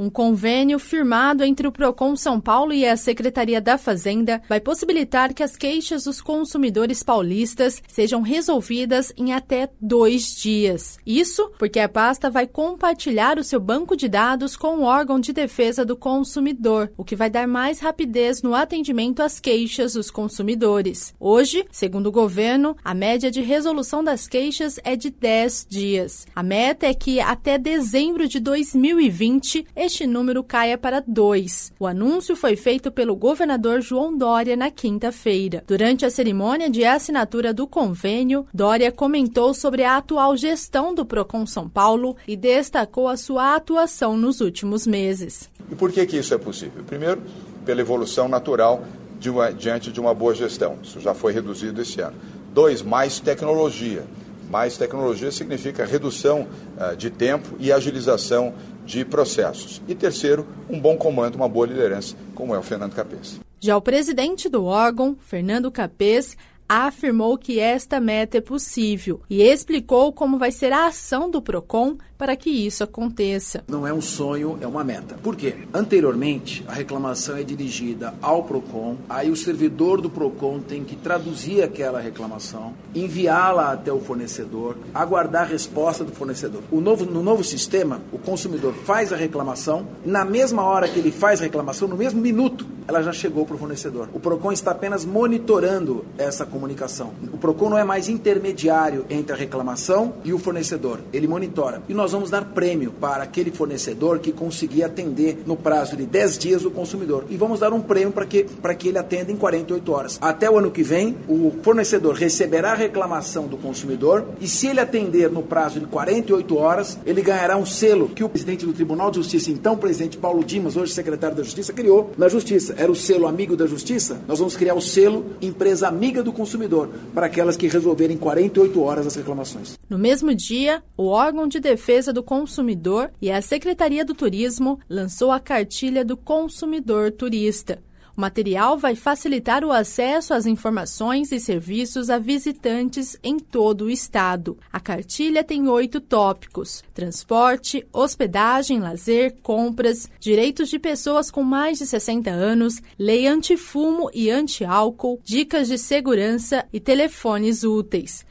Um convênio firmado entre o Procon São Paulo e a Secretaria da Fazenda vai possibilitar que as queixas dos consumidores paulistas sejam resolvidas em até dois dias. Isso porque a pasta vai compartilhar o seu banco de dados com o órgão de defesa do consumidor, o que vai dar mais rapidez no atendimento às queixas dos consumidores. Hoje, segundo o governo, a média de resolução das queixas é de 10 dias. A meta é que até dezembro de 2020 este número caia para 2. O anúncio foi feito pelo governador João Dória na quinta-feira. Durante a cerimônia de assinatura do convênio, Dória comentou sobre a atual gestão do Procon São Paulo e destacou a sua atuação nos últimos meses. E por que, que isso é possível? Primeiro, pela evolução natural de uma, diante de uma boa gestão. Isso já foi reduzido esse ano. Dois, mais tecnologia. Mais tecnologia significa redução uh, de tempo e agilização de processos. E terceiro, um bom comando, uma boa liderança, como é o Fernando Capês. Já o presidente do órgão, Fernando Capês, afirmou que esta meta é possível e explicou como vai ser a ação do PROCON para que isso aconteça. Não é um sonho, é uma meta. Por quê? Anteriormente, a reclamação é dirigida ao PROCON, aí o servidor do PROCON tem que traduzir aquela reclamação, enviá-la até o fornecedor, aguardar a resposta do fornecedor. O novo, no novo sistema, o consumidor faz a reclamação, na mesma hora que ele faz a reclamação, no mesmo minuto, ela já chegou para o fornecedor. O PROCON está apenas monitorando essa comunicação. O PROCON não é mais intermediário entre a reclamação e o fornecedor. Ele monitora. E nós vamos dar prêmio para aquele fornecedor que conseguir atender no prazo de 10 dias o consumidor. E vamos dar um prêmio para que, que ele atenda em 48 horas. Até o ano que vem, o fornecedor receberá a reclamação do consumidor e se ele atender no prazo de 48 horas, ele ganhará um selo que o presidente do Tribunal de Justiça, então presidente Paulo Dimas, hoje secretário da Justiça, criou na Justiça era o selo amigo da justiça, nós vamos criar o selo empresa amiga do consumidor para aquelas que resolverem 48 horas as reclamações. No mesmo dia, o órgão de defesa do consumidor e a Secretaria do Turismo lançou a cartilha do consumidor turista. O material vai facilitar o acesso às informações e serviços a visitantes em todo o estado. A cartilha tem oito tópicos: transporte, hospedagem, lazer, compras, direitos de pessoas com mais de 60 anos, lei antifumo e anti-álcool, dicas de segurança e telefones úteis.